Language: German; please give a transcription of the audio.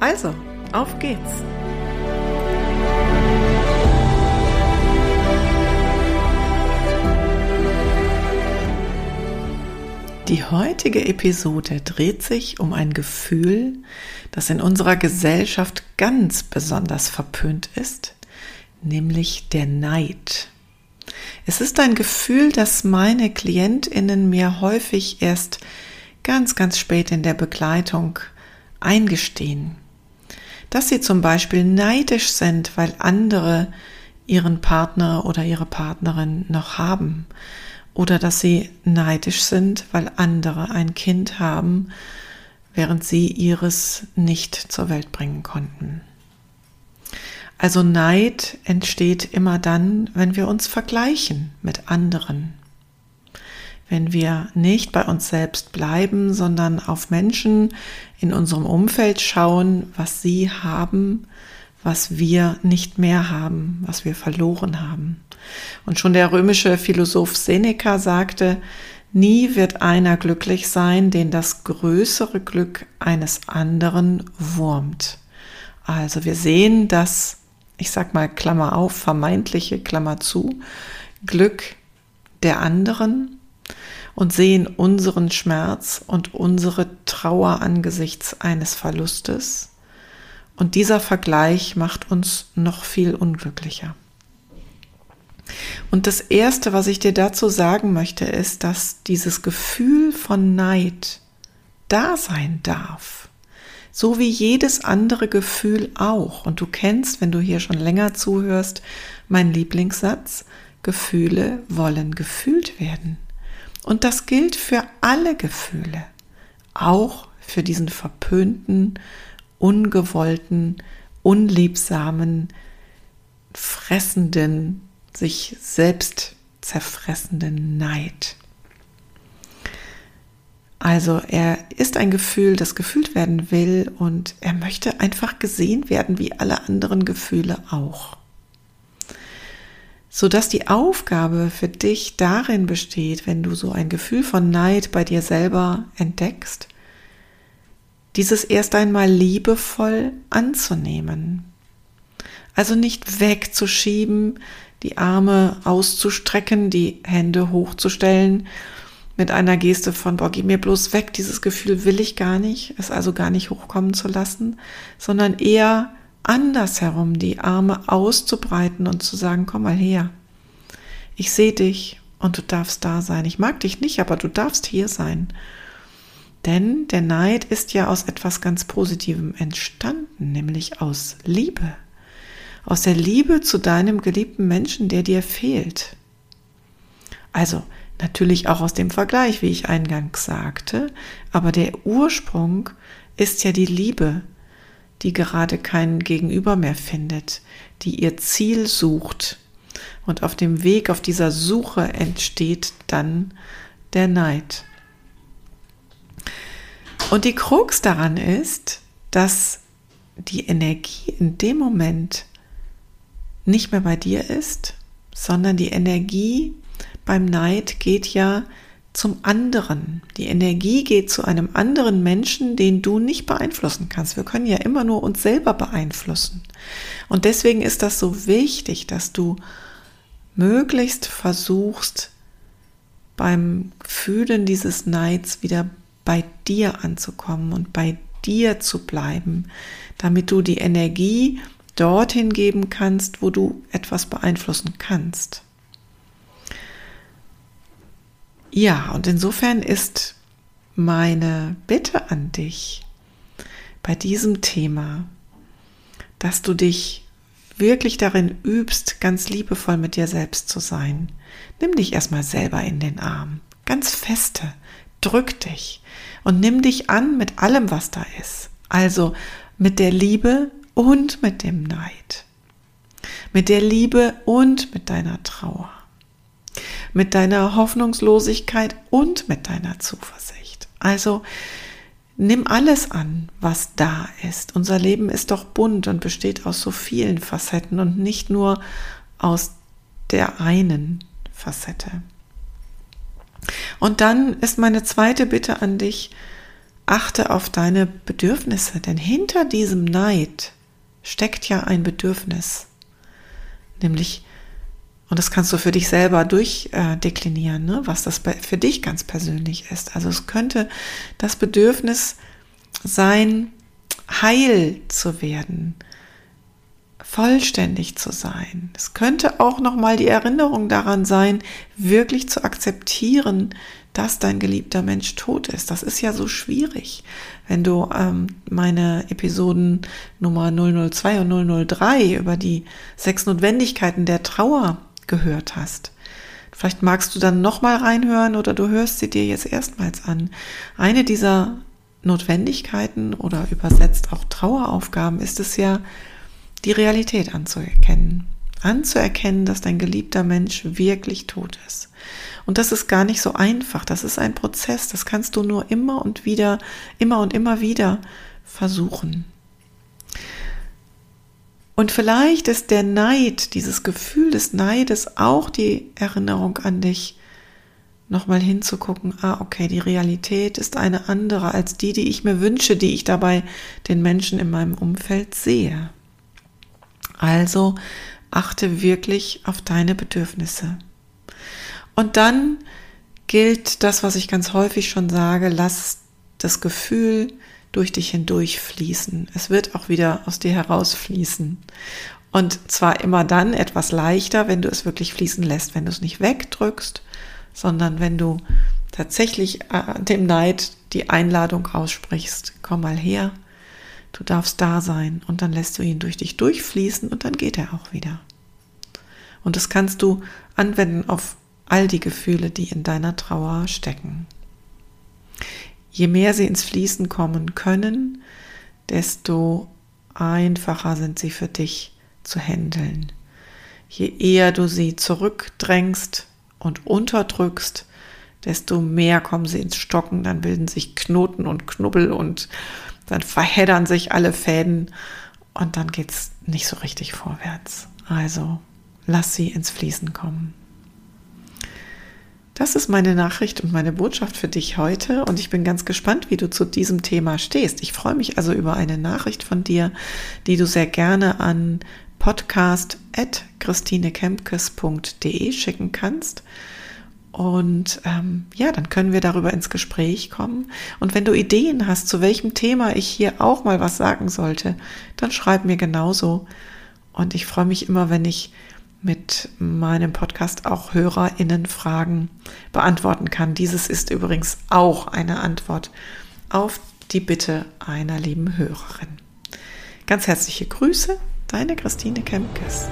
Also, auf geht's! Die heutige Episode dreht sich um ein Gefühl, das in unserer Gesellschaft ganz besonders verpönt ist, nämlich der Neid. Es ist ein Gefühl, das meine Klientinnen mir häufig erst ganz, ganz spät in der Begleitung eingestehen. Dass sie zum Beispiel neidisch sind, weil andere ihren Partner oder ihre Partnerin noch haben oder dass sie neidisch sind, weil andere ein Kind haben, während sie ihres nicht zur Welt bringen konnten. Also Neid entsteht immer dann, wenn wir uns vergleichen mit anderen. Wenn wir nicht bei uns selbst bleiben, sondern auf Menschen in unserem Umfeld schauen, was sie haben, was wir nicht mehr haben, was wir verloren haben. Und schon der römische Philosoph Seneca sagte, nie wird einer glücklich sein, den das größere Glück eines anderen wurmt. Also wir sehen das, ich sag mal Klammer auf, vermeintliche Klammer zu, Glück der anderen und sehen unseren Schmerz und unsere Trauer angesichts eines Verlustes und dieser Vergleich macht uns noch viel unglücklicher. Und das Erste, was ich dir dazu sagen möchte, ist, dass dieses Gefühl von Neid da sein darf. So wie jedes andere Gefühl auch. Und du kennst, wenn du hier schon länger zuhörst, mein Lieblingssatz, Gefühle wollen gefühlt werden. Und das gilt für alle Gefühle, auch für diesen verpönten, ungewollten, unliebsamen, fressenden, sich selbst zerfressenden Neid. Also er ist ein Gefühl, das gefühlt werden will und er möchte einfach gesehen werden wie alle anderen Gefühle auch. Sodass die Aufgabe für dich darin besteht, wenn du so ein Gefühl von Neid bei dir selber entdeckst, dieses erst einmal liebevoll anzunehmen. Also nicht wegzuschieben, die Arme auszustrecken, die Hände hochzustellen, mit einer Geste von, boah, geh mir bloß weg, dieses Gefühl will ich gar nicht, es also gar nicht hochkommen zu lassen, sondern eher andersherum die Arme auszubreiten und zu sagen, komm mal her, ich sehe dich und du darfst da sein. Ich mag dich nicht, aber du darfst hier sein. Denn der Neid ist ja aus etwas ganz Positivem entstanden, nämlich aus Liebe. Aus der Liebe zu deinem geliebten Menschen, der dir fehlt. Also natürlich auch aus dem Vergleich, wie ich eingangs sagte, aber der Ursprung ist ja die Liebe, die gerade keinen Gegenüber mehr findet, die ihr Ziel sucht. Und auf dem Weg, auf dieser Suche entsteht dann der Neid. Und die Krux daran ist, dass die Energie in dem Moment nicht mehr bei dir ist, sondern die Energie beim Neid geht ja zum anderen. Die Energie geht zu einem anderen Menschen, den du nicht beeinflussen kannst. Wir können ja immer nur uns selber beeinflussen. Und deswegen ist das so wichtig, dass du möglichst versuchst, beim Fühlen dieses Neids wieder bei dir anzukommen und bei dir zu bleiben, damit du die Energie dorthin geben kannst, wo du etwas beeinflussen kannst. Ja, und insofern ist meine Bitte an dich bei diesem Thema, dass du dich wirklich darin übst, ganz liebevoll mit dir selbst zu sein. Nimm dich erstmal selber in den Arm, ganz feste, drück dich und nimm dich an mit allem, was da ist. Also mit der Liebe und mit dem Neid. Mit der Liebe und mit deiner Trauer. Mit deiner Hoffnungslosigkeit und mit deiner Zuversicht. Also nimm alles an, was da ist. Unser Leben ist doch bunt und besteht aus so vielen Facetten und nicht nur aus der einen Facette. Und dann ist meine zweite Bitte an dich, achte auf deine Bedürfnisse, denn hinter diesem Neid steckt ja ein Bedürfnis, nämlich, und das kannst du für dich selber durchdeklinieren, ne, was das für dich ganz persönlich ist. Also es könnte das Bedürfnis sein, heil zu werden, vollständig zu sein. Es könnte auch noch mal die Erinnerung daran sein, wirklich zu akzeptieren, dass dein geliebter Mensch tot ist. Das ist ja so schwierig. Wenn du ähm, meine Episoden Nummer 002 und 003 über die sechs Notwendigkeiten der Trauer gehört hast. Vielleicht magst du dann noch mal reinhören oder du hörst sie dir jetzt erstmals an. Eine dieser Notwendigkeiten oder übersetzt auch Traueraufgaben ist es ja, die Realität anzuerkennen. Anzuerkennen, dass dein geliebter Mensch wirklich tot ist. Und das ist gar nicht so einfach. Das ist ein Prozess. Das kannst du nur immer und wieder, immer und immer wieder versuchen. Und vielleicht ist der Neid, dieses Gefühl des Neides auch die Erinnerung an dich, nochmal hinzugucken, ah, okay, die Realität ist eine andere als die, die ich mir wünsche, die ich dabei den Menschen in meinem Umfeld sehe. Also achte wirklich auf deine Bedürfnisse. Und dann gilt das, was ich ganz häufig schon sage, lass das Gefühl durch dich hindurch fließen. Es wird auch wieder aus dir herausfließen. Und zwar immer dann etwas leichter, wenn du es wirklich fließen lässt, wenn du es nicht wegdrückst, sondern wenn du tatsächlich äh, dem Neid die Einladung aussprichst, komm mal her, Du darfst da sein und dann lässt du ihn durch dich durchfließen und dann geht er auch wieder. Und das kannst du anwenden auf all die Gefühle, die in deiner Trauer stecken. Je mehr sie ins Fließen kommen können, desto einfacher sind sie für dich zu handeln. Je eher du sie zurückdrängst und unterdrückst, desto mehr kommen sie ins Stocken, dann bilden sich Knoten und Knubbel und dann verheddern sich alle Fäden und dann geht es nicht so richtig vorwärts. Also lass sie ins Fließen kommen. Das ist meine Nachricht und meine Botschaft für dich heute und ich bin ganz gespannt, wie du zu diesem Thema stehst. Ich freue mich also über eine Nachricht von dir, die du sehr gerne an podcast.christinekempkes.de schicken kannst. Und ähm, ja, dann können wir darüber ins Gespräch kommen. Und wenn du Ideen hast, zu welchem Thema ich hier auch mal was sagen sollte, dann schreib mir genauso. Und ich freue mich immer, wenn ich mit meinem Podcast auch HörerInnen Fragen beantworten kann. Dieses ist übrigens auch eine Antwort auf die Bitte einer lieben Hörerin. Ganz herzliche Grüße, deine Christine Kempkes.